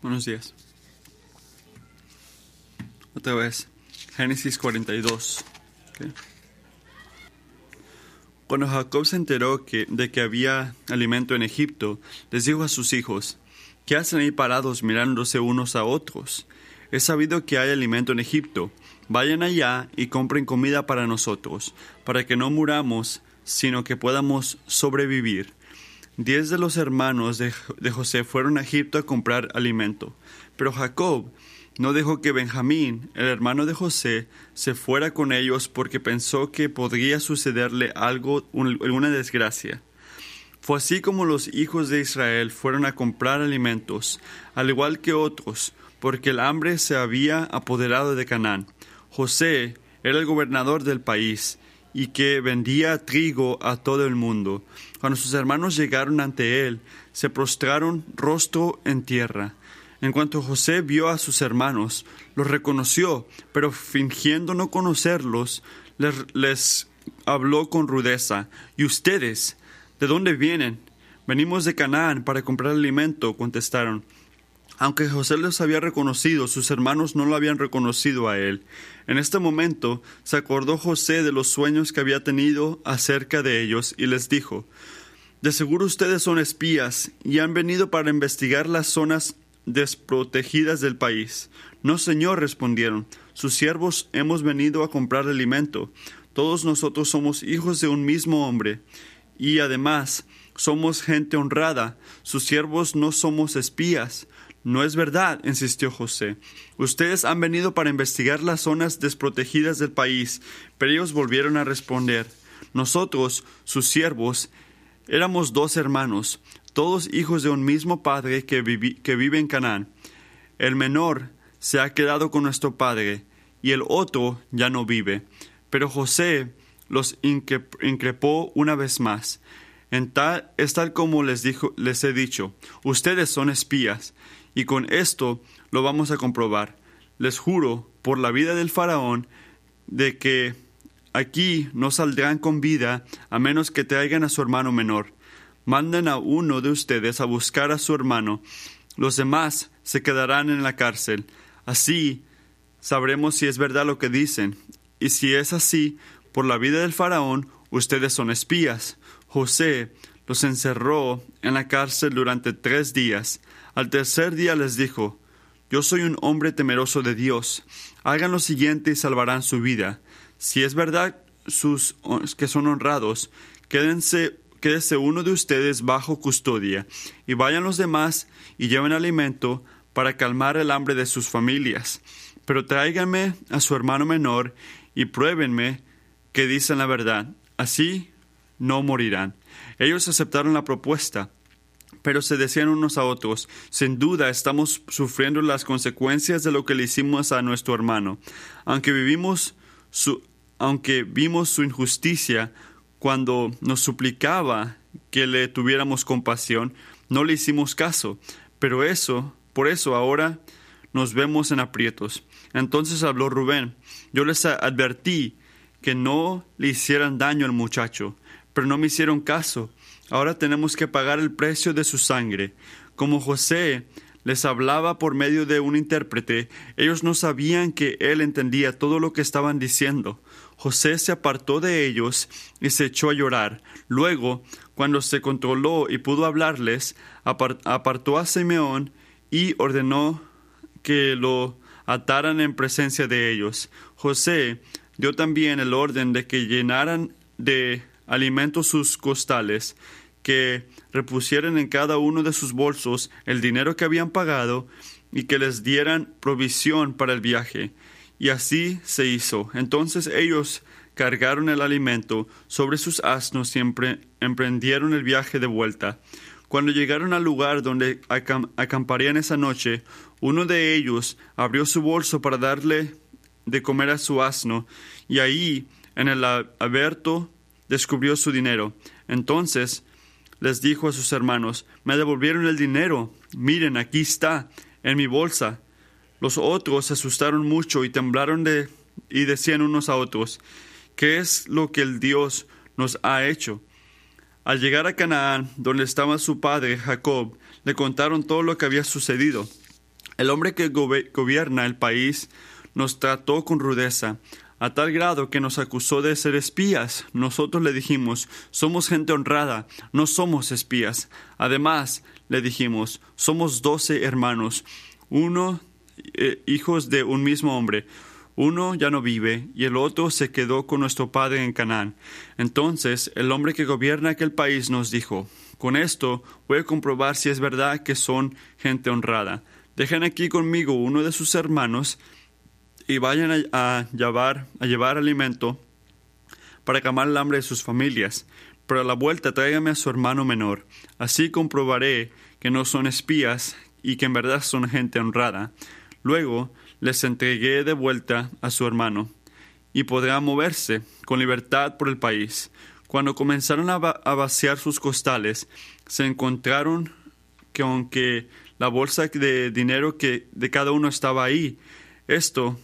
Buenos días. Otra vez. Génesis 42. Ok. Cuando Jacob se enteró de que había alimento en Egipto, les dijo a sus hijos, ¿qué hacen ahí parados mirándose unos a otros? He sabido que hay alimento en Egipto. Vayan allá y compren comida para nosotros, para que no muramos, sino que podamos sobrevivir. Diez de los hermanos de, José fueron a Egipto a comprar alimento, pero Jacob no dejó que Benjamín, el hermano de José, se fuera con ellos porque pensó que podría sucederle algo, alguna desgracia. Fue así como los hijos de Israel fueron a comprar alimentos, al igual que otros, porque el hambre se había apoderado de Canaán. José era el gobernador del país y que vendía trigo a todo el mundo. Cuando sus hermanos llegaron ante él, se prostraron rostro en tierra. En cuanto José vio a sus hermanos, los reconoció, pero fingiendo no conocerlos, les, les, habló con rudeza. ¿Y ustedes? ¿De dónde vienen? Venimos de Canaán para comprar alimento, contestaron. Aunque José los había reconocido, sus hermanos no lo habían reconocido a él. En este momento se acordó José de los sueños que había tenido acerca de ellos y les dijo, De seguro ustedes son espías y han venido para investigar las zonas desprotegidas del país. No, señor, respondieron, sus siervos hemos venido a comprar alimento. Todos nosotros somos hijos de un mismo hombre. Y además, somos gente honrada. Sus siervos no somos espías. No es verdad, insistió José. Ustedes han venido para investigar las zonas desprotegidas del país. Pero ellos volvieron a responder. Nosotros, sus siervos, éramos dos hermanos todos hijos de un mismo padre que, que, vive en Canaán. El menor se ha quedado con nuestro padre y el otro ya no vive. Pero José los increpó una vez más. En tal, es tal como les, dijo, les he dicho, ustedes son espías, y con esto lo vamos a comprobar. Les juro, por la vida del faraón, de que aquí no saldrán con vida a menos que traigan a su hermano menor manden a uno de ustedes a buscar a su hermano. Los demás se quedarán en la cárcel. Así sabremos si es verdad lo que dicen. Y si es así, por la vida del faraón, ustedes son espías. José los encerró en la cárcel durante tres días. Al tercer día les dijo, Yo soy un hombre temeroso de Dios. Hagan lo siguiente y salvarán su vida. Si es verdad sus, que son honrados, quédense quédese uno de ustedes bajo custodia, y vayan los demás y lleven alimento para calmar el hambre de sus familias. Pero tráiganme a su hermano menor y pruébenme que dicen la verdad. Así no morirán. Ellos aceptaron la propuesta, pero se decían unos a otros, sin duda estamos sufriendo las consecuencias de lo que le hicimos a nuestro hermano. Aunque vivimos su, aunque vimos su injusticia, cuando nos suplicaba que le tuviéramos compasión, no le hicimos caso, pero eso, por eso ahora nos vemos en aprietos. Entonces habló Rubén, yo les advertí que no le hicieran daño al muchacho, pero no me hicieron caso. Ahora tenemos que pagar el precio de su sangre. Como José les hablaba por medio de un intérprete, ellos no sabían que él entendía todo lo que estaban diciendo. José se apartó de ellos y se echó a llorar. Luego, cuando se controló y pudo hablarles, apartó a Simeón y ordenó que lo ataran en presencia de ellos. José dio también el orden de que llenaran de alimentos sus costales, que repusieran en cada uno de sus bolsos el dinero que habían pagado y que les dieran provisión para el viaje. Y así se hizo. Entonces ellos cargaron el alimento sobre sus asnos y emprendieron el viaje de vuelta. Cuando llegaron al lugar donde acamparían esa noche, uno de ellos abrió su bolso para darle de comer a su asno, y ahí, en el abierto, descubrió su dinero. Entonces les dijo a sus hermanos, me devolvieron el dinero, miren, aquí está, en mi bolsa. Los otros se asustaron mucho y temblaron de y decían unos a otros, ¿qué es lo que el Dios nos ha hecho? Al llegar a Canaán, donde estaba su padre Jacob, le contaron todo lo que había sucedido. El hombre que gobierna el país nos trató con rudeza, a tal grado que nos acusó de ser espías. Nosotros le dijimos, somos gente honrada, no somos espías. Además, le dijimos, somos doce hermanos, uno eh, hijos de un mismo hombre. Uno ya no vive y el otro se quedó con nuestro padre en Canaán. Entonces el hombre que gobierna aquel país nos dijo, con esto voy a comprobar si es verdad que son gente honrada. Dejen aquí conmigo uno de sus hermanos y vayan a, llevar, a llevar alimento para calmar el hambre de sus familias. Pero a la vuelta tráigame a su hermano menor. Así comprobaré que no son espías y que en verdad son gente honrada. Luego les entregué de vuelta a su hermano, y podrá moverse con libertad por el país. Cuando comenzaron a, a vaciar sus costales, se encontraron que aunque la bolsa de dinero que de cada uno estaba ahí, esto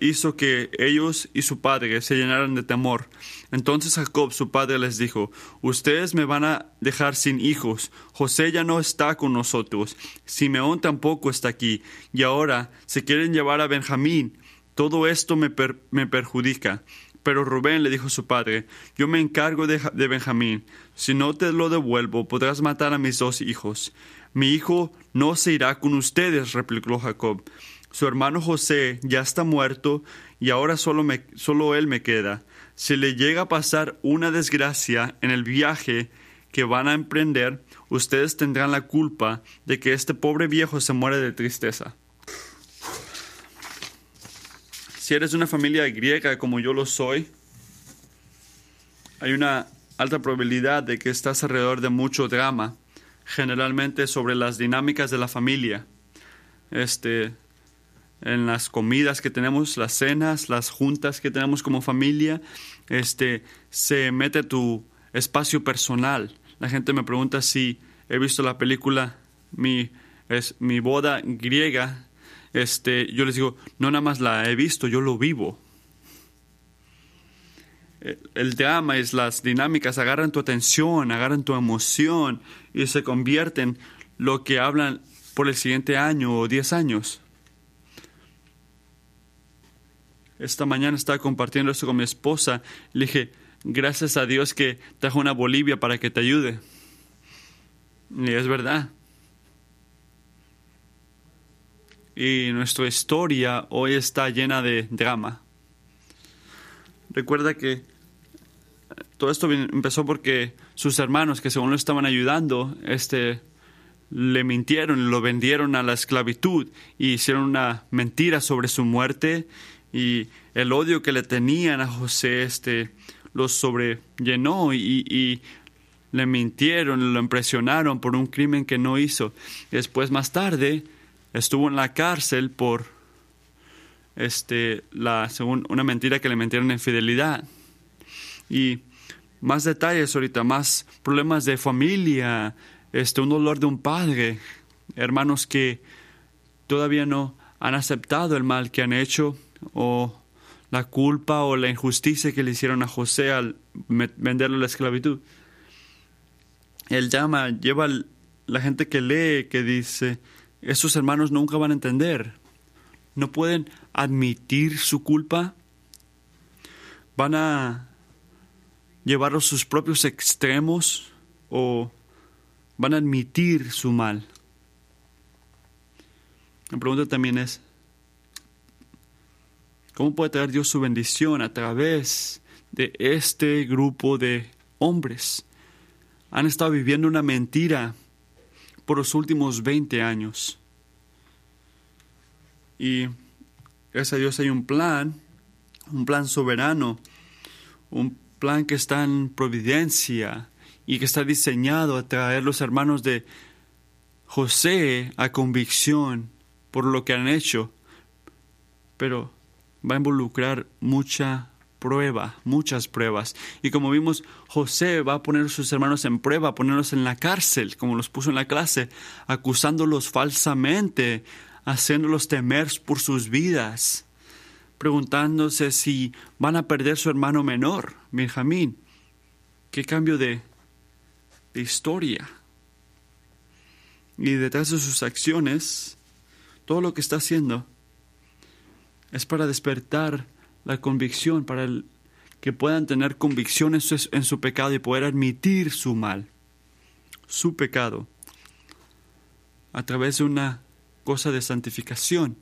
hizo que ellos y su padre se llenaran de temor. Entonces Jacob, su padre, les dijo, Ustedes me van a dejar sin hijos. José ya no está con nosotros. Simeón tampoco está aquí. Y ahora se quieren llevar a Benjamín. Todo esto me, me perjudica. Pero Rubén le dijo a su padre, Yo me encargo de, de Benjamín. Si no te lo devuelvo, podrás matar a mis dos hijos. Mi hijo no se irá con ustedes, replicó Jacob. Su hermano José ya está muerto y ahora solo, solo él me queda. Si le llega a pasar una desgracia en el viaje que van a emprender, ustedes tendrán la culpa de que este pobre viejo se muere de tristeza. Si eres una familia griega como yo lo soy, hay una alta probabilidad de que estás alrededor de mucho drama, generalmente sobre las dinámicas de la familia. Este, en las comidas que tenemos, las cenas, las juntas que tenemos como familia, este, se mete tu espacio personal. La gente me pregunta si he visto la película Mi, es, mi boda griega. Este, yo les digo, no nada más la he visto, yo lo vivo. El drama es las dinámicas, agarran tu atención, agarran tu emoción y se convierten lo que hablan por el siguiente año o diez años. Esta mañana estaba compartiendo esto con mi esposa. Le dije, gracias a Dios que trajo una Bolivia para que te ayude. Y es verdad. Y nuestra historia hoy está llena de drama. Recuerda que todo esto empezó porque sus hermanos, que según lo estaban ayudando, este, le mintieron, lo vendieron a la esclavitud y hicieron una mentira sobre su muerte y el odio que le tenían a José este, lo sobrellenó y, y le mintieron, lo impresionaron por un crimen que no hizo. Después, más tarde, estuvo en la cárcel por este, la, según una mentira que le mentieron en fidelidad. Y más detalles ahorita, más problemas de familia, este, un dolor de un padre, hermanos que todavía no han aceptado el mal que han hecho o la culpa o la injusticia que le hicieron a José al venderlo a la esclavitud. Él llama, lleva la gente que lee, que dice, esos hermanos nunca van a entender, no pueden admitir su culpa, van a llevar a sus propios extremos o van a admitir su mal. La pregunta también es, ¿Cómo puede traer Dios su bendición a través de este grupo de hombres? Han estado viviendo una mentira por los últimos 20 años. Y gracias a Dios hay un plan, un plan soberano, un plan que está en providencia y que está diseñado a traer los hermanos de José a convicción por lo que han hecho. Pero va a involucrar mucha prueba, muchas pruebas. Y como vimos, José va a poner a sus hermanos en prueba, ponerlos en la cárcel, como los puso en la clase, acusándolos falsamente, haciéndolos temer por sus vidas, preguntándose si van a perder su hermano menor, Benjamín. Qué cambio de, de historia. Y detrás de sus acciones, todo lo que está haciendo es para despertar la convicción, para que puedan tener convicción en su, en su pecado y poder admitir su mal, su pecado, a través de una cosa de santificación.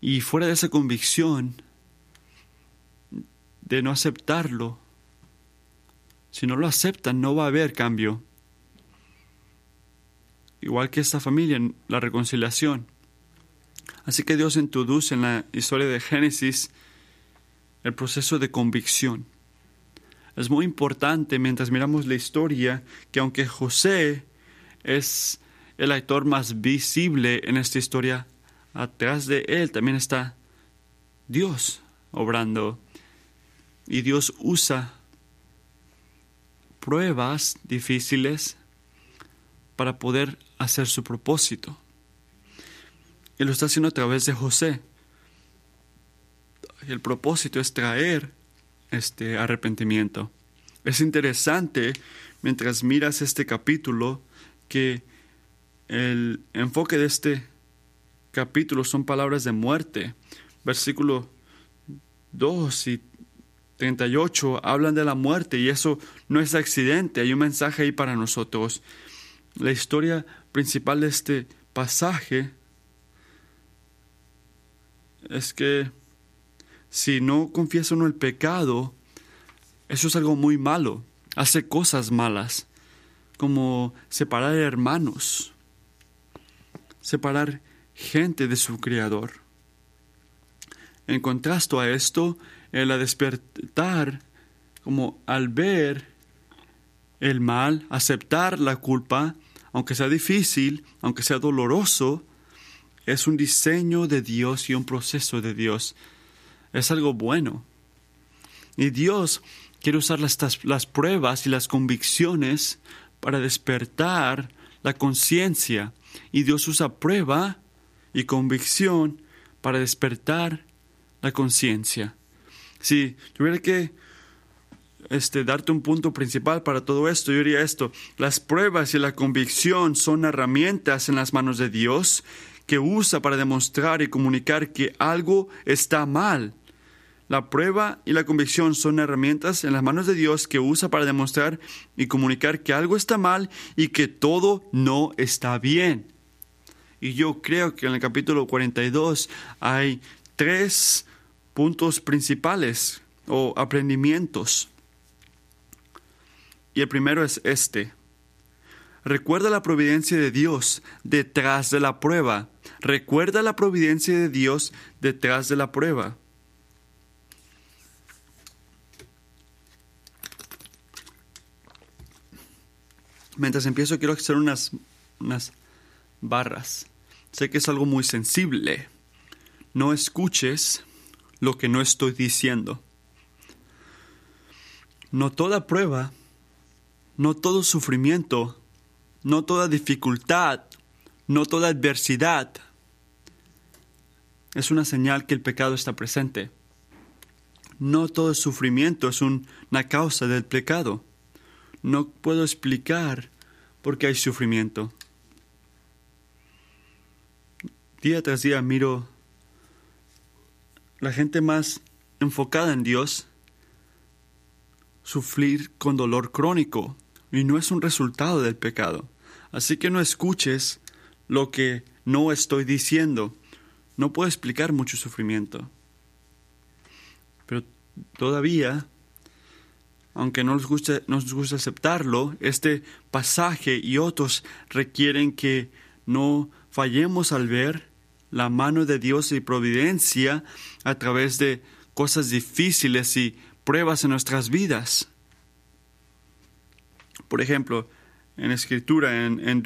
Y fuera de esa convicción, de no aceptarlo, si no lo aceptan, no va a haber cambio. Igual que esta familia, la reconciliación. Así que Dios introduce en la historia de Génesis el proceso de convicción. Es muy importante mientras miramos la historia que aunque José es el actor más visible en esta historia, atrás de él también está Dios obrando. Y Dios usa pruebas difíciles para poder hacer su propósito. Y lo está haciendo a través de José. Y el propósito es traer este arrepentimiento. Es interesante, mientras miras este capítulo, que el enfoque de este capítulo son palabras de muerte. Versículo 2 y 38 hablan de la muerte y eso no es accidente, hay un mensaje ahí para nosotros. La historia principal de este pasaje es que si no confiesa uno el pecado, eso es algo muy malo. Hace cosas malas, como separar hermanos, separar gente de su Creador. En contraste a esto, el despertar, como al ver el mal, aceptar la culpa, aunque sea difícil, aunque sea doloroso, es un diseño de Dios y un proceso de Dios. Es algo bueno. Y Dios quiere usar las, pruebas y las convicciones para despertar la conciencia. Y Dios usa prueba y convicción para despertar la conciencia. Si tuviera que este, darte un punto principal para todo esto, yo diría esto, las pruebas y la convicción son herramientas en las manos de Dios que usa para demostrar y comunicar que algo está mal. La prueba y la convicción son herramientas en las manos de Dios que usa para demostrar y comunicar que algo está mal y que todo no está bien. Y yo creo que en el capítulo 42 hay tres puntos principales o aprendimientos. Y el primero es este. Recuerda la providencia de Dios detrás de la prueba. Recuerda la providencia de Dios detrás de la prueba. Mientras empiezo quiero hacer unas, unas barras. Sé que es algo muy sensible. No escuches lo que no estoy diciendo. No toda prueba, no todo sufrimiento, no toda dificultad, no toda adversidad es una señal que el pecado está presente. No todo sufrimiento es una causa del pecado. No puedo explicar por qué hay sufrimiento. Día tras día miro la gente más enfocada en Dios sufrir con dolor crónico y no es un resultado del pecado. Así que no escuches lo que no estoy diciendo. No puedo explicar mucho sufrimiento. Pero todavía, aunque no nos guste, nos gusta aceptarlo, este pasaje y otros requieren que no fallemos al ver la mano de Dios y providencia a través de cosas difíciles y pruebas en nuestras vidas. Por ejemplo, en escritura, en,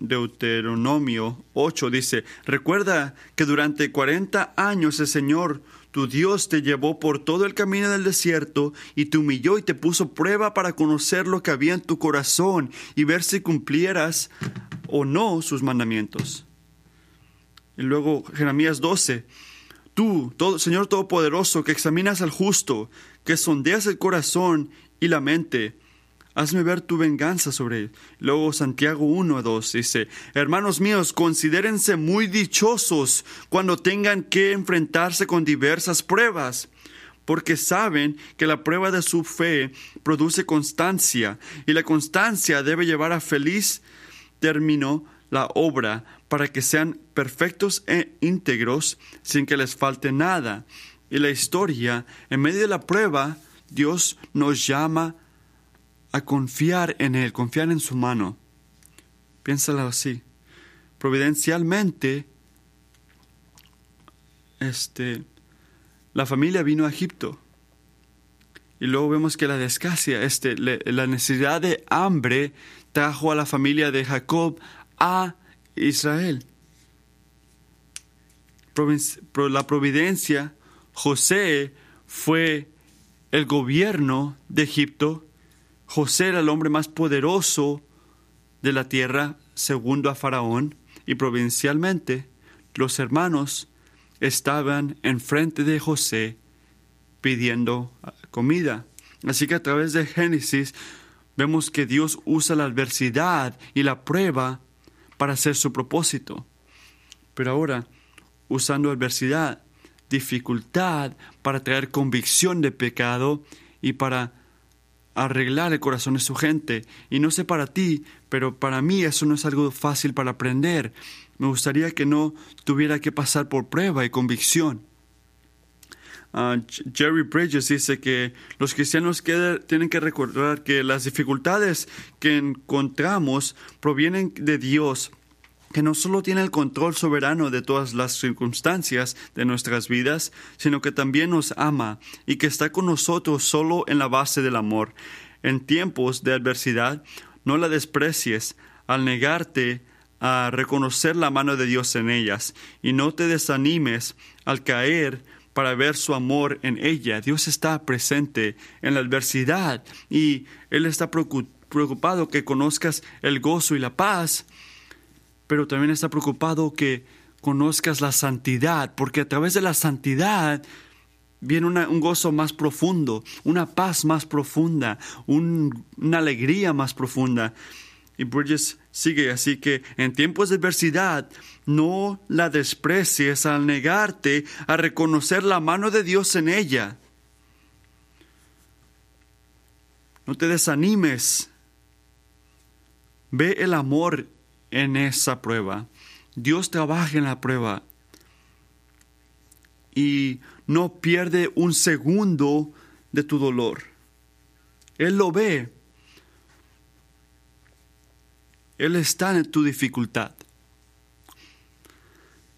Deuteronomio 8, dice, recuerda que durante 40 años el Señor, tu Dios, te llevó por todo el camino del desierto y te humilló y te puso prueba para conocer lo que había en tu corazón y ver si cumplieras o no sus mandamientos. Y luego Jeremías 12. Tú, Señor Todopoderoso, que examinas al justo, que sondeas el corazón y la mente, Hazme ver tu venganza sobre él. Luego Santiago 1 a 2 dice, Hermanos míos, considérense muy dichosos cuando tengan que enfrentarse con diversas pruebas, porque saben que la prueba de su fe produce constancia, y la constancia debe llevar a feliz término la obra, para que sean perfectos e íntegros, sin que les falte nada. Y la historia, en medio de la prueba, Dios nos llama a confiar en Él, confiar en su mano. Piénsalo así. Providencialmente, este, la familia vino a Egipto. Y luego vemos que la descasia, este, la necesidad de hambre trajo a la familia de Jacob a Israel. La providencia, José fue el gobierno de Egipto José era el hombre más poderoso de la tierra, segundo a Faraón, y provincialmente los hermanos estaban enfrente de José pidiendo comida. Así que a través de Génesis vemos que Dios usa la adversidad y la prueba para hacer su propósito. Pero ahora, usando adversidad, dificultad para traer convicción de pecado y para arreglar el corazón de su gente. Y no sé para ti, pero para mí eso no es algo fácil para aprender. Me gustaría que no tuviera que pasar por prueba y convicción. Ah, Jerry Bridges dice que los cristianos tienen que recordar que las dificultades que encontramos provienen de Dios que no solo tiene el control soberano de todas las circunstancias de nuestras vidas, sino que también nos ama y que está con nosotros solo en la base del amor. En tiempos de adversidad, no la desprecies al negarte a reconocer la mano de Dios en ellas y no te desanimes al caer para ver su amor en ella. Dios está presente en la adversidad y Él está preocupado que conozcas el gozo y la paz pero también está preocupado que conozcas la santidad, porque a través de la santidad viene un gozo más profundo, una paz más profunda, una alegría más profunda. Y Bridges sigue, así que en tiempos de adversidad no la desprecies al negarte a reconocer la mano de Dios en ella. No te desanimes. Ve el amor en esa prueba. Dios trabaja en la prueba y no pierde un segundo de tu dolor. Él lo ve. Él está en tu dificultad.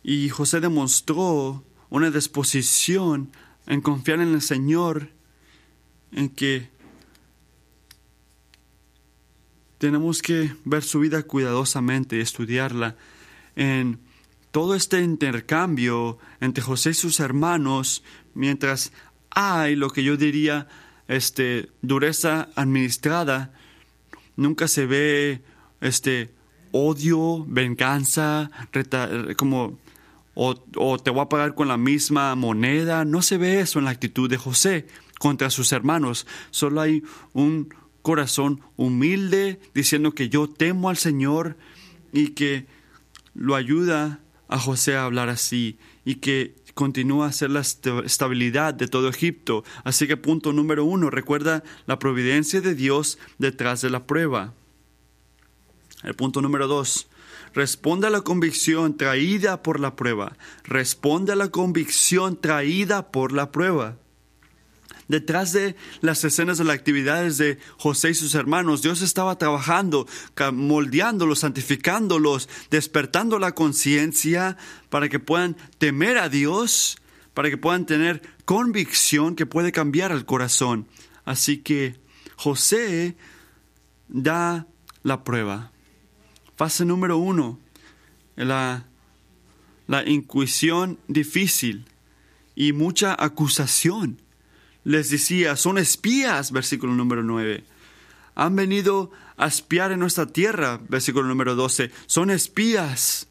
Y José demostró una disposición en confiar en el Señor, en que tenemos que ver su vida cuidadosamente y estudiarla. En todo este intercambio entre José y sus hermanos, mientras hay lo que yo diría este, dureza administrada, nunca se ve este, odio, venganza, como o, o, te voy a pagar con la misma moneda. No se ve eso en la actitud de José contra sus hermanos. Solo hay un corazón humilde, diciendo que yo temo al Señor y que lo ayuda a José a hablar así y que continúa a ser la estabilidad de todo Egipto. Así que punto número uno, recuerda la providencia de Dios detrás de la prueba. El punto número dos, responde a la convicción traída por la prueba. Responde a la convicción traída por la prueba. Detrás de las escenas de las actividades de José y sus hermanos, Dios estaba trabajando, moldeándolos, santificándolos, despertando la conciencia para que puedan temer a Dios, para que puedan tener convicción que puede cambiar el corazón. Así que José da la prueba. Fase número uno, la, la intuición difícil y mucha acusación les decía, son espías, versículo número 9. Han venido a espiar en nuestra tierra, versículo número 12. Son espías.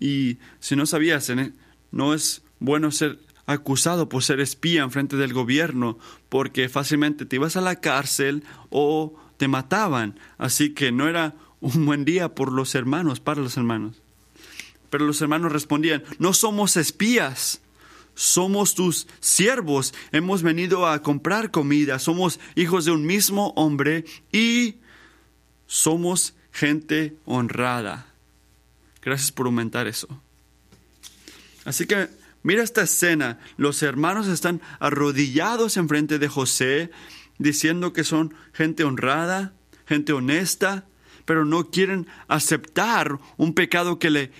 Y si no sabías, ¿eh? no es bueno ser acusado por ser espía en frente del gobierno, porque fácilmente te ibas a la cárcel o te mataban. Así que no era un buen día por los hermanos, para los hermanos. Pero los hermanos respondían, no somos espías, somos tus siervos, hemos venido a comprar comida, somos hijos de un mismo hombre y somos gente honrada. Gracias por aumentar eso. Así que mira esta escena. Los hermanos están arrodillados enfrente de José, diciendo que son gente honrada, gente honesta, pero no quieren aceptar un pecado que le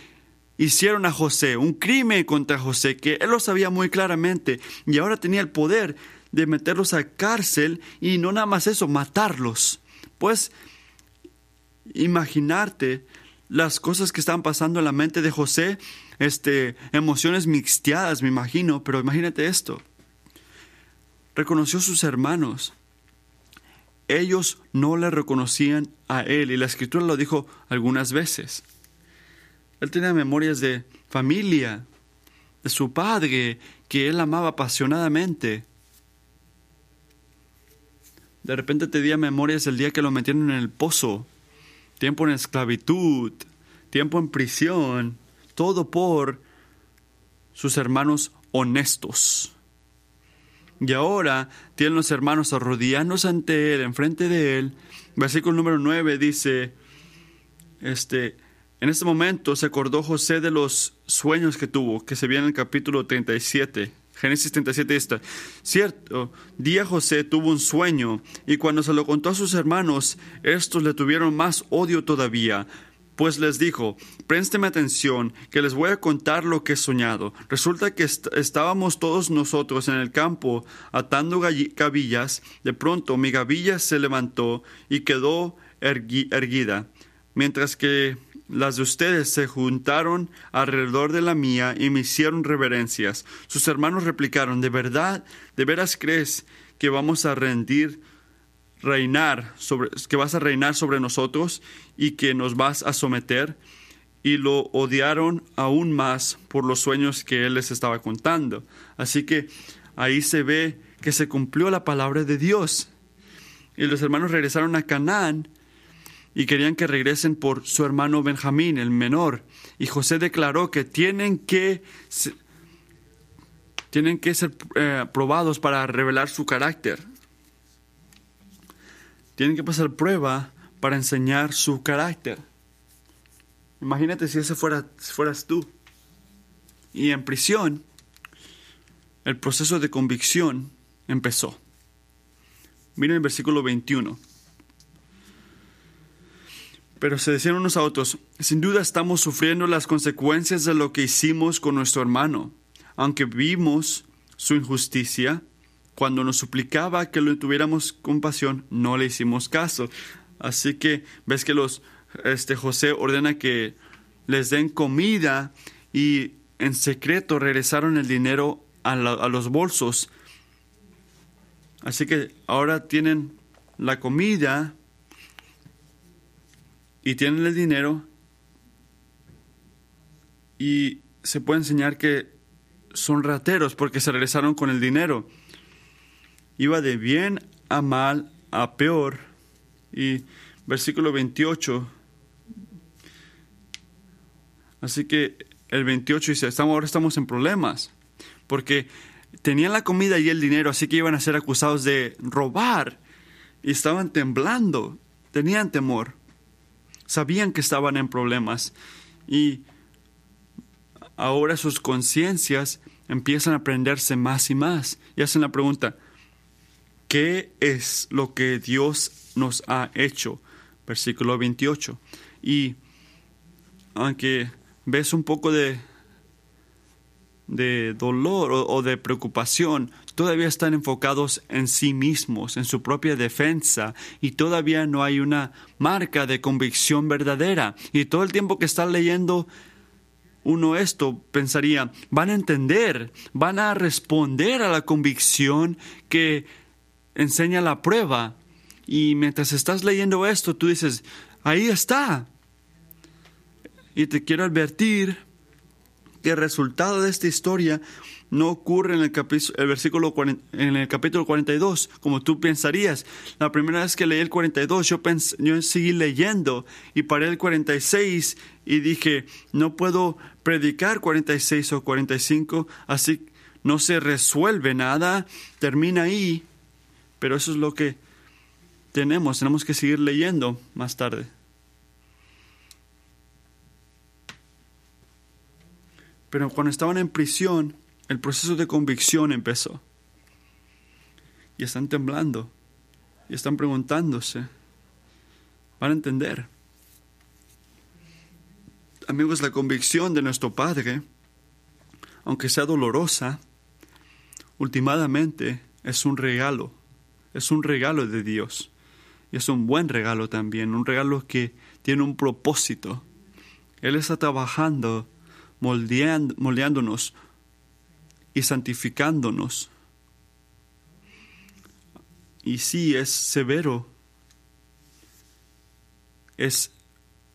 hicieron a José, un crimen contra José, que él lo sabía muy claramente y ahora tenía el poder de meterlos a cárcel y no nada más eso, matarlos. Pues imaginarte las cosas que estaban pasando en la mente de José, este, emociones mixteadas, me imagino, pero imagínate esto. Reconoció a sus hermanos. Ellos no le reconocían a él y la escritura lo dijo algunas veces. Él tenía memorias de familia, de su padre, que él amaba apasionadamente. De repente tenía memorias del día que lo metieron en el pozo, tiempo en esclavitud, tiempo en prisión, todo por sus hermanos honestos. Y ahora tienen los hermanos arrodillándose ante él, enfrente de él. Versículo número 9 dice, este, en este momento se acordó José de los sueños que tuvo, que se ve en el capítulo 37. Génesis 37 está. Cierto, día José tuvo un sueño y cuando se lo contó a sus hermanos, estos le tuvieron más odio todavía. Pues les dijo, présteme atención, que les voy a contar lo que he soñado. Resulta que estábamos todos nosotros en el campo atando gavillas. De pronto mi gavilla se levantó y quedó erguida, mientras que las de ustedes se juntaron alrededor de la mía y me hicieron reverencias. Sus hermanos replicaron, ¿de verdad, de veras crees que vamos a rendir, reinar sobre, que vas a reinar sobre nosotros y que nos vas a someter? Y lo odiaron aún más por los sueños que él les estaba contando. Así que ahí se ve que se cumplió la palabra de Dios. Y los hermanos regresaron a Canaán y querían que regresen por su hermano Benjamín, el menor. Y José declaró que tienen que, tienen que ser eh, probados para revelar su carácter. Tienen que pasar prueba para enseñar su carácter. Imagínate si ese fuera, fueras tú. Y en prisión, el proceso de convicción empezó. Miren el versículo 21. Pero se decían unos a otros, sin duda estamos sufriendo las consecuencias de lo que hicimos con nuestro hermano. Aunque vimos su injusticia, cuando nos suplicaba que lo tuviéramos compasión, no le hicimos caso. Así que ves que los este José ordena que les den comida y en secreto regresaron el dinero a, a los bolsos. Así que ahora tienen la comida y tienen el dinero y se puede enseñar que son rateros porque se regresaron con el dinero. Iba de bien a mal a peor. Y versículo 28. Así que el 28 dice, estamos, ahora estamos en problemas. Porque tenían la comida y el dinero, así que iban a ser acusados de robar. Y estaban temblando, tenían temor sabían que estaban en problemas y ahora sus conciencias empiezan a prenderse más y más y hacen la pregunta, ¿qué es lo que Dios nos ha hecho? Versículo 28. Y aunque ves un poco de, de dolor o de preocupación, todavía están enfocados en sí mismos, en su propia defensa, y todavía no hay una marca de convicción verdadera. Y todo el tiempo que está leyendo uno esto, pensaría, van a entender, van a responder a la convicción que enseña la prueba. Y mientras estás leyendo esto, tú dices, ahí está. Y te quiero advertir que el resultado de esta historia no ocurre en el, el versículo en el capítulo 42, como tú pensarías. La primera vez que leí el 42, yo, yo seguí leyendo y paré el 46 y dije, no puedo predicar 46 o 45, así no se resuelve nada, termina ahí, pero eso es lo que tenemos, tenemos que seguir leyendo más tarde. Pero cuando estaban en prisión, el proceso de convicción empezó. Y están temblando. Y están preguntándose. Van a entender. Amigos, la convicción de nuestro Padre, aunque sea dolorosa, últimamente es un regalo. Es un regalo de Dios. Y es un buen regalo también. Un regalo que tiene un propósito. Él está trabajando, moldeándonos y santificándonos. Y sí, es severo, es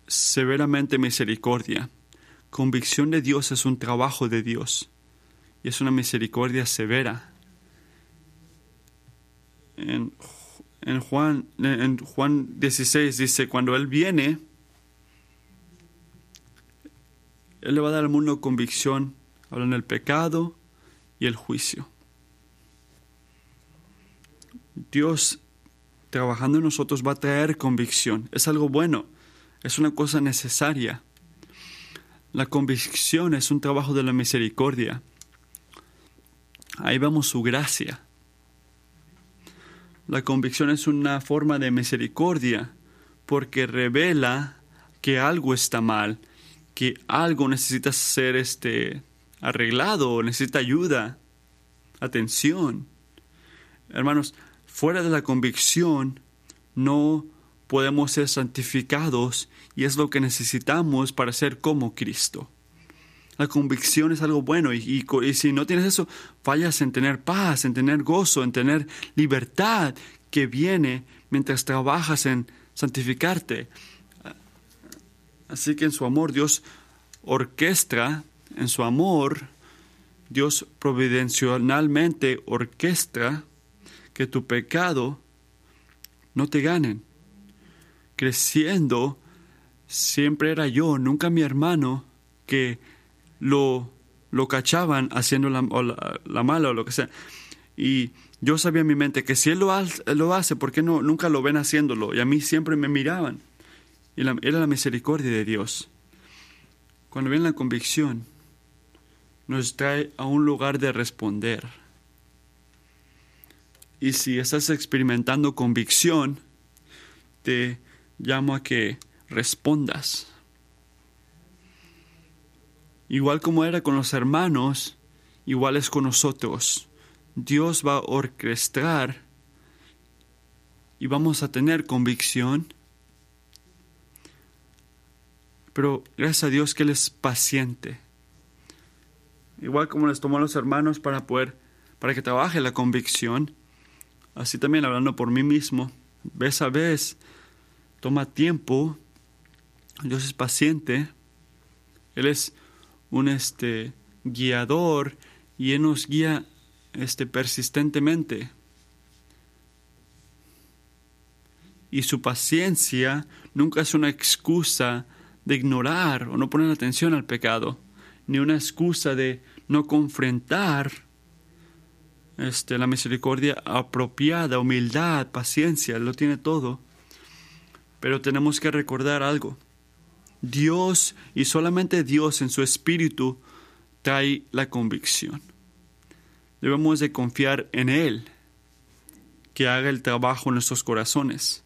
severamente misericordia. Convicción de Dios es un trabajo de Dios y es una misericordia severa. En, Juan, en Juan 16 dice, cuando Él viene, Él le va a dar al mundo convicción, hablan del pecado, y el juicio. Dios trabajando en nosotros va a traer convicción. Es algo bueno, es una cosa necesaria. La convicción es un trabajo de la misericordia. Ahí vemos su gracia. La convicción es una forma de misericordia porque revela que algo está mal, que algo necesita ser este arreglado, necesita ayuda, atención. Hermanos, fuera de la convicción no podemos ser santificados y es lo que necesitamos para ser como Cristo. La convicción es algo bueno y, y, si no tienes eso, fallas en tener paz, en tener gozo, en tener libertad que viene mientras trabajas en santificarte. Así que en su amor Dios orquestra en su amor, Dios providencialmente orquestra que tu pecado no te ganen. Creciendo, siempre era yo, nunca mi hermano, que lo, lo cachaban haciendo la, la, mala o lo que sea. Y yo sabía en mi mente que si él lo, lo hace, ¿por qué no, nunca lo ven haciéndolo? Y a mí siempre me miraban. Y era la misericordia de Dios. Cuando viene la convicción, nos trae a un lugar de responder. Y si estás experimentando convicción, te llamo a que respondas. Igual como era con los hermanos, igual es con nosotros. Dios va a orquestar y vamos a tener convicción. Pero gracias a Dios que Él es paciente igual como les tomó a los hermanos para poder, para que trabaje la convicción, así también hablando por mí mismo, vez a vez, toma tiempo, Dios es paciente, Él es un este, guiador y Él nos guía este, persistentemente. Y su paciencia nunca es una excusa de ignorar o no poner atención al pecado ni una excusa de no confrontar este, la misericordia apropiada, humildad, paciencia, lo tiene todo. Pero tenemos que recordar algo. Dios y solamente Dios en su espíritu trae la convicción. Debemos de confiar en Él, que haga el trabajo en nuestros corazones.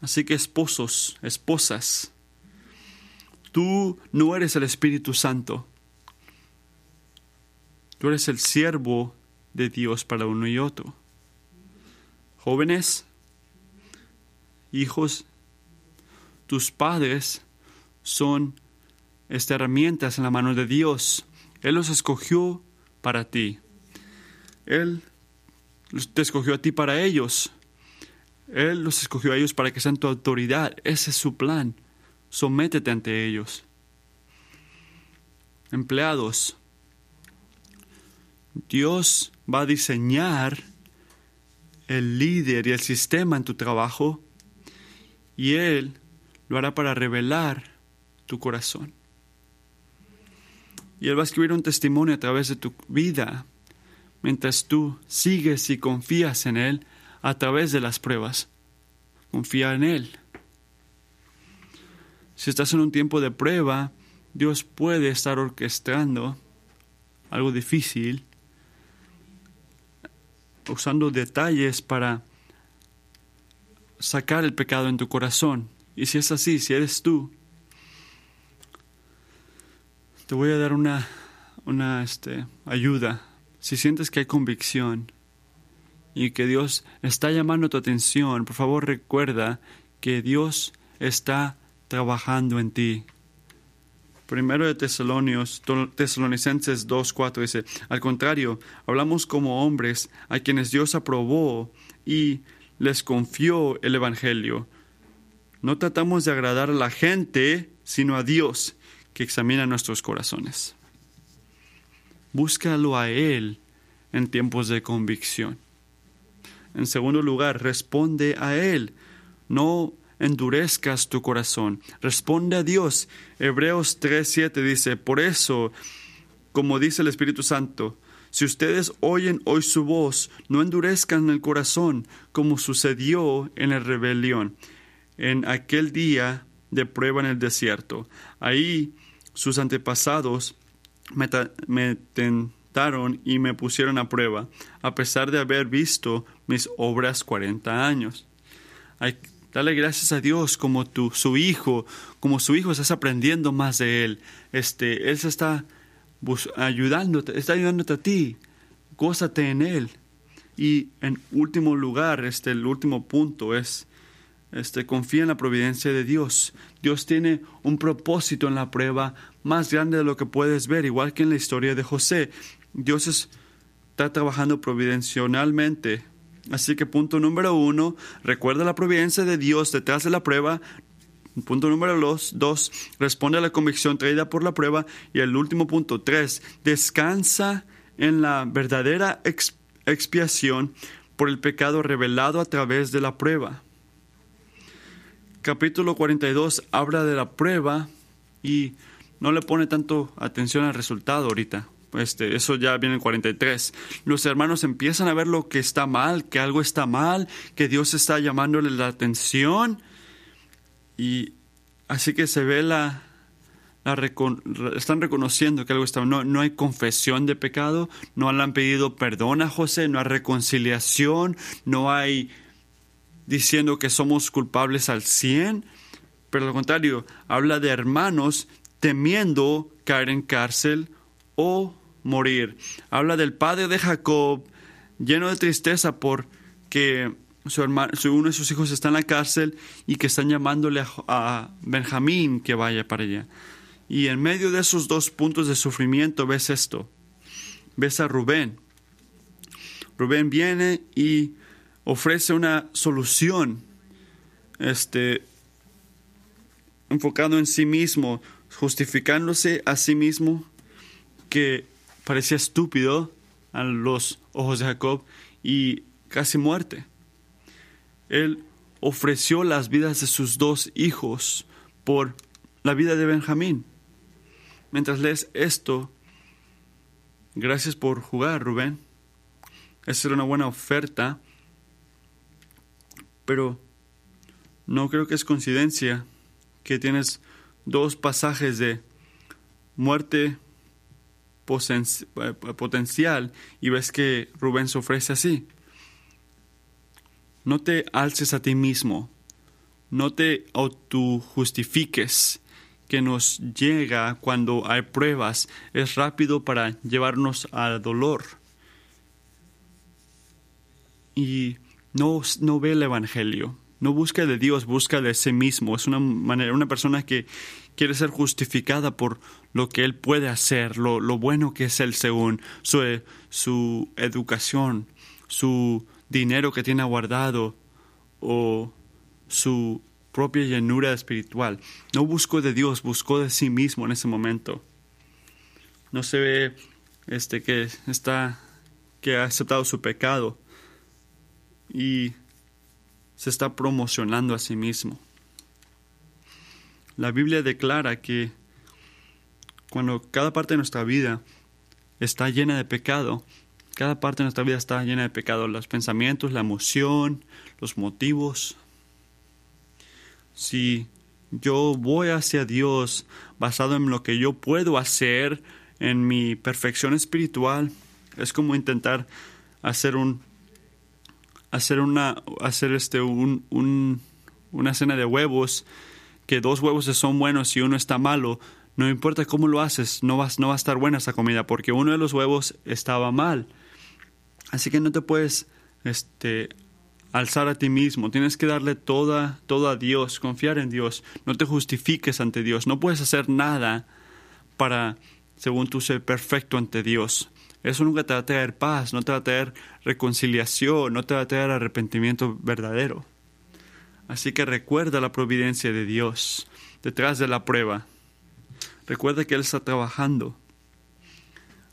Así que esposos, esposas, Tú no eres el Espíritu Santo. Tú eres el siervo de Dios para uno y otro. Jóvenes, hijos, tus padres son herramientas en la mano de Dios. Él los escogió para ti. Él te escogió a ti para ellos. Él los escogió a ellos para que sean tu autoridad. Ese es su plan sométete ante ellos. empleados. Dios va a diseñar el líder y el sistema en tu trabajo y Él lo hará para revelar tu corazón. Y Él va a escribir un testimonio a través de tu vida mientras tú sigues y confías en Él a través de las pruebas. Confía en Él. Si estás en un tiempo de prueba, Dios puede estar orquestando algo difícil, usando detalles para sacar el pecado en tu corazón. Y si es así, si eres tú, te voy a dar una, una este, ayuda. Si sientes que hay convicción y que Dios está llamando tu atención, por favor recuerda que Dios está trabajando en ti. Primero de Tesalonios, Tesalonicenses 2.4 dice, al contrario, hablamos como hombres a quienes Dios aprobó y les confió el Evangelio. No tratamos de agradar a la gente, sino a Dios, que examina nuestros corazones. Búscalo a Él en tiempos de convicción. En segundo lugar, responde a Él. No endurezcas tu corazón. Responde a Dios. Hebreos 3:7 dice, por eso, como dice el Espíritu Santo, si ustedes oyen hoy su voz, no endurezcan el corazón, como sucedió en la rebelión, en aquel día de prueba en el desierto. Ahí sus antepasados me, tentaron y me pusieron a prueba, a pesar de haber visto mis obras cuarenta años. Hay, dale gracias a Dios como tu, su hijo, como su hijo estás aprendiendo más de él. Este, él se está ayudándote, está ayudándote a ti. Gózate en él. Y en último lugar, este, el último punto es, este, confía en la providencia de Dios. Dios tiene un propósito en la prueba más grande de lo que puedes ver, igual que en la historia de José. Dios está trabajando providencionalmente Así que punto número uno, recuerda la providencia de Dios detrás de la prueba. Punto número dos, responde a la convicción traída por la prueba. Y el último punto, tres, descansa en la verdadera expiación por el pecado revelado a través de la prueba. Capítulo 42 habla de la prueba y no le pone tanto atención al resultado ahorita. Este, eso ya viene en 43. Los hermanos empiezan a ver lo que está mal, que algo está mal, que Dios está llamándole la atención. Y así que se ve la, están reconociendo que algo está no, no hay confesión de pecado, no le han pedido perdón a José, no hay reconciliación, no hay diciendo que somos culpables al 100, pero al contrario, habla de hermanos temiendo caer en cárcel o morir. Habla del padre de Jacob, lleno de tristeza porque su hermano, uno de sus hijos está en la cárcel y que están llamándole a, Benjamín que vaya para allá. Y en medio de esos dos puntos de sufrimiento ves esto. Ves a Rubén. Rubén viene y ofrece una solución, este, enfocado en sí mismo, justificándose a sí mismo que parecía estúpido a los ojos de Jacob y casi muerte. Él ofreció las vidas de sus dos hijos por la vida de Benjamín. Mientras lees esto, gracias por jugar, Rubén. Esa era una buena oferta, pero no creo que es coincidencia que tienes dos pasajes de muerte potencial y ves que Rubén se ofrece así. No te alces a ti mismo, no te autojustifiques que nos llega cuando hay pruebas es rápido para llevarnos al dolor. Y no, no ve el Evangelio, no busca de Dios, busca de sí mismo. Es una manera, una persona que quiere ser justificada por lo que él puede hacer, lo, bueno que es él según su, su educación, su dinero que tiene guardado o su propia llenura espiritual. No buscó de Dios, buscó de sí mismo en ese momento. no se ve este que está que ha aceptado su pecado y se está promocionando a sí mismo. La Biblia declara que cuando cada parte de nuestra vida está llena de pecado, cada parte de nuestra vida está llena de pecado, los pensamientos, la emoción, los motivos. Si yo voy hacia Dios basado en lo que yo puedo hacer, en mi perfección espiritual, es como intentar hacer un hacer una hacer este un, un, una cena de huevos que dos huevos son buenos y uno está malo no importa cómo lo haces no vas no va a estar buena esa comida porque uno de los huevos estaba mal. Así que no te puedes este alzar a ti mismo. Tienes que darle toda todo a Dios confiar en Dios. No te justifiques ante Dios. No puedes hacer nada para según tú ser perfecto ante Dios. Eso nunca te va a traer paz, no te va a traer reconciliación, no te va a traer arrepentimiento verdadero. Así que recuerda la providencia de Dios detrás de la prueba. Recuerda que Él está trabajando.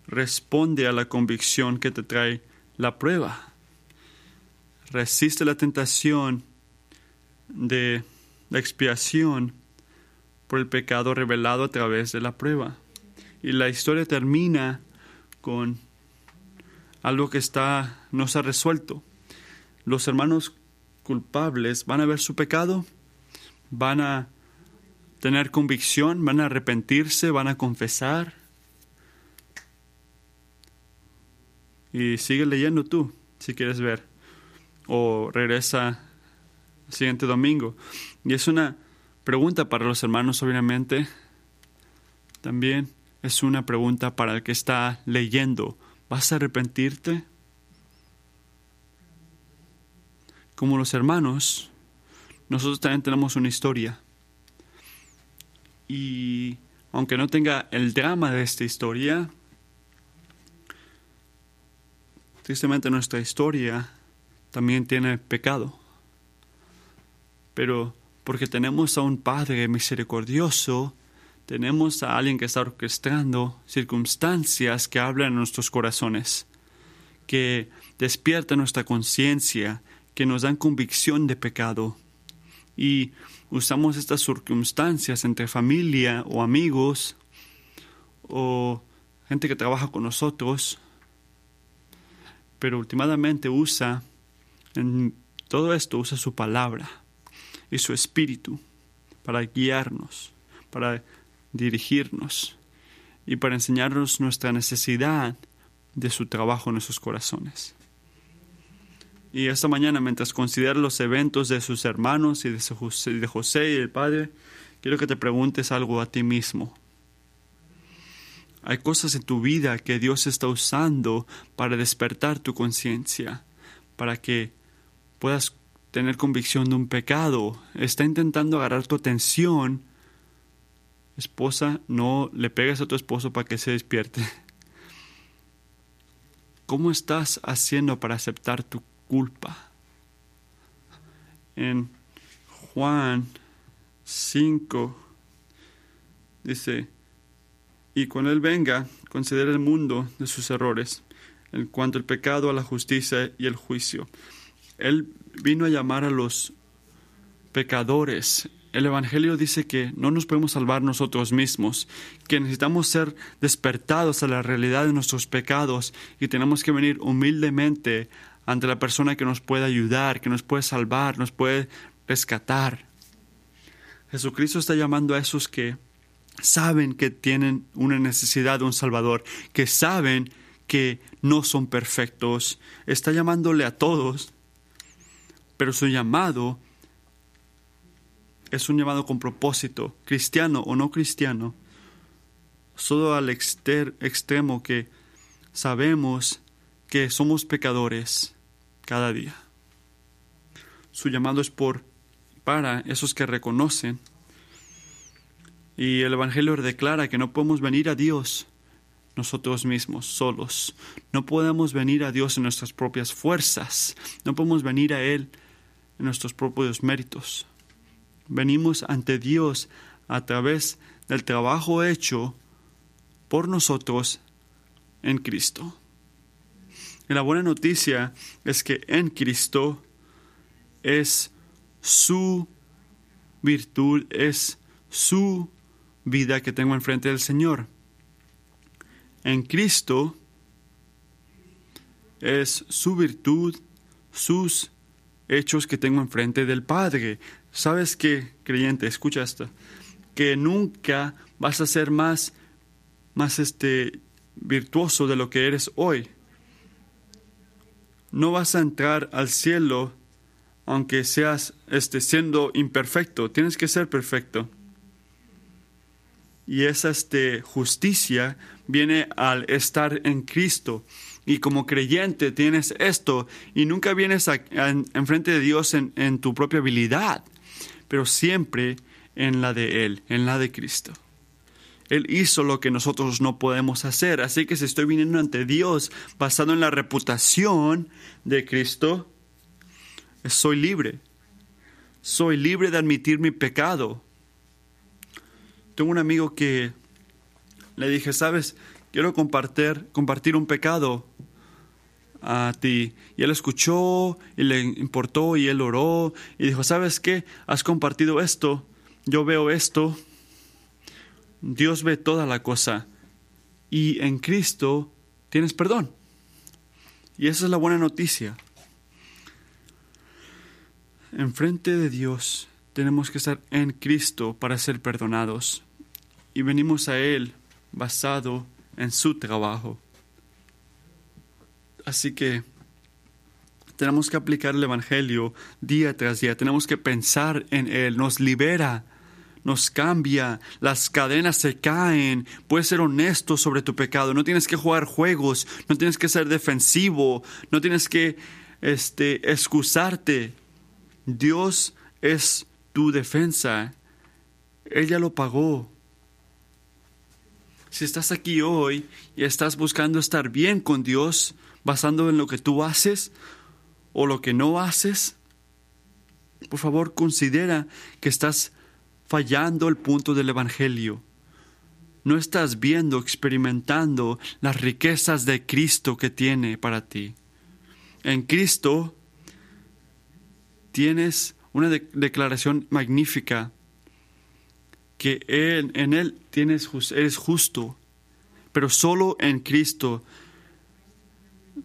Responde a la convicción que te trae la prueba. Resiste la tentación de la expiación por el pecado revelado a través de la prueba. Y la historia termina con algo que está, no se ha resuelto. Los hermanos culpables van a ver su pecado, van a tener convicción, van a arrepentirse, van a confesar. Y sigue leyendo tú, si quieres ver. O regresa el siguiente domingo. Y es una pregunta para los hermanos, obviamente. También es una pregunta para el que está leyendo. ¿Vas a arrepentirte? Como los hermanos, nosotros también tenemos una historia. Y aunque no tenga el drama de esta historia, tristemente nuestra historia también tiene pecado. Pero porque tenemos a un Padre misericordioso, tenemos a alguien que está orquestando circunstancias que hablan en nuestros corazones, que despierta nuestra conciencia, que nos dan convicción de pecado. Y usamos estas circunstancias entre familia o amigos o gente que trabaja con nosotros, pero últimamente usa en todo esto usa su palabra y su espíritu para guiarnos, para dirigirnos y para enseñarnos nuestra necesidad de su trabajo en nuestros corazones. Y esta mañana, mientras consideras los eventos de sus hermanos y de, José, y el Padre, quiero que te preguntes algo a ti mismo. Hay cosas en tu vida que Dios está usando para despertar tu conciencia, para que puedas tener convicción de un pecado. Está intentando agarrar tu atención esposa, no le pegues a tu esposo para que se despierte. ¿Cómo estás haciendo para aceptar tu culpa? En Juan 5 dice, y cuando Él venga, considera el mundo de sus errores, en cuanto al pecado, a la justicia y el juicio. Él vino a llamar a los pecadores el Evangelio dice que no nos podemos salvar nosotros mismos, que necesitamos ser despertados a la realidad de nuestros pecados y tenemos que venir humildemente ante la persona que nos puede ayudar, que nos puede salvar, nos puede rescatar. Jesucristo está llamando a esos que saben que tienen una necesidad de un Salvador, que saben que no son perfectos. Está llamándole a todos, pero su llamado es un llamado con propósito, cristiano o no cristiano, solo al extremo que sabemos que somos pecadores cada día. Su llamado es por para esos que reconocen. Y el Evangelio declara que no podemos venir a Dios nosotros mismos, solos. No podemos venir a Dios en nuestras propias fuerzas. No podemos venir a Él en nuestros propios méritos venimos ante Dios a través del trabajo hecho por nosotros en Cristo. Y la buena noticia es que en Cristo es su virtud, es su vida que tengo enfrente del Señor. En Cristo es su virtud, sus hechos que tengo enfrente del Padre. ¿Sabes qué, creyente? Escucha esto. Que nunca vas a ser más, más este, virtuoso de lo que eres hoy. No vas a entrar al cielo aunque seas este, siendo imperfecto. Tienes que ser perfecto. Y esa este, justicia viene al estar en Cristo. Y como creyente tienes esto y nunca vienes enfrente de Dios en, en tu propia habilidad, pero siempre en la de Él, en la de Cristo. Él hizo lo que nosotros no podemos hacer. Así que si estoy viniendo ante Dios basado en la reputación de Cristo, soy libre. Soy libre de admitir mi pecado. Tengo un amigo que le dije, sabes, quiero compartir, compartir un pecado a ti. Y él escuchó y le importó y él oró y dijo, ¿sabes qué? Has compartido esto, yo veo esto. Dios ve toda la cosa y en Cristo tienes perdón. Y esa es la buena noticia. Enfrente de Dios tenemos que estar en Cristo para ser perdonados y venimos a Él basado en su trabajo. Así que tenemos que aplicar el Evangelio día tras día, tenemos que pensar en Él, nos libera, nos cambia, las cadenas se caen, puedes ser honesto sobre tu pecado, no tienes que jugar juegos, no tienes que ser defensivo, no tienes que este, excusarte. Dios es tu defensa, ella lo pagó. Si estás aquí hoy y estás buscando estar bien con Dios, basando en lo que tú haces o lo que no haces, por favor considera que estás fallando el punto del Evangelio. No estás viendo, experimentando las riquezas de Cristo que tiene para ti. En Cristo tienes una declaración magnífica que en Él tienes, eres justo, pero solo en Cristo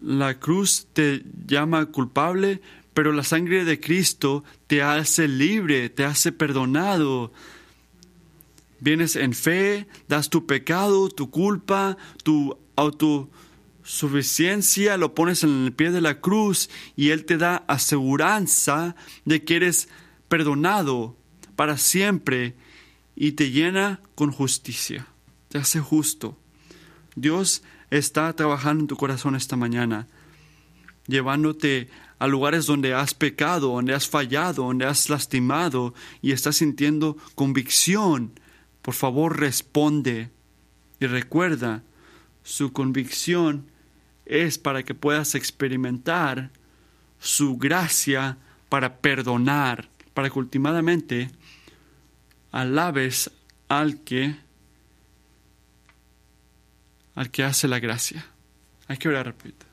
la cruz te llama culpable, pero la sangre de Cristo te hace libre, te hace perdonado. Vienes en fe, das tu pecado, tu culpa, tu autosuficiencia, lo pones en el pie de la cruz y Él te da aseguranza de que eres perdonado para siempre y te llena con justicia, te hace justo. Dios está trabajando en tu corazón esta mañana, llevándote a lugares donde has pecado, donde has fallado, donde has lastimado y estás sintiendo convicción. Por favor, responde y recuerda, su convicción es para que puedas experimentar su gracia para perdonar, para que últimamente alabes al que al que hace la gracia. Hay que orar rápido.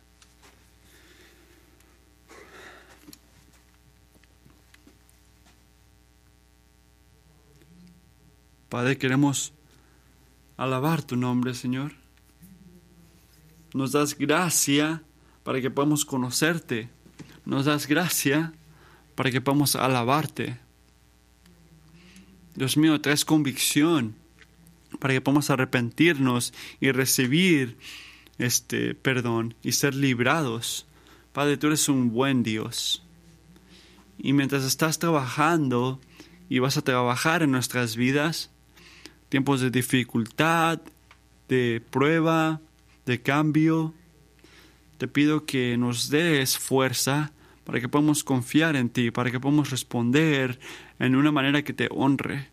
Padre, queremos alabar tu nombre, Señor. Nos das gracia para que podamos conocerte. Nos das gracia para que podamos alabarte. Dios mío, traes convicción para que podamos arrepentirnos y recibir este perdón y ser librados. Padre, tú eres un buen Dios. Y mientras estás trabajando y vas a trabajar en nuestras vidas, tiempos de dificultad, de prueba, de cambio, te pido que nos des fuerza para que podamos confiar en ti, para que podamos responder en una manera que te honre.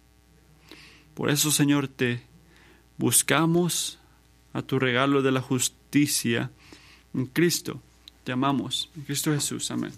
Por eso, Señor, te buscamos a tu regalo de la justicia en Cristo. Te amamos. En Cristo Jesús. Amén.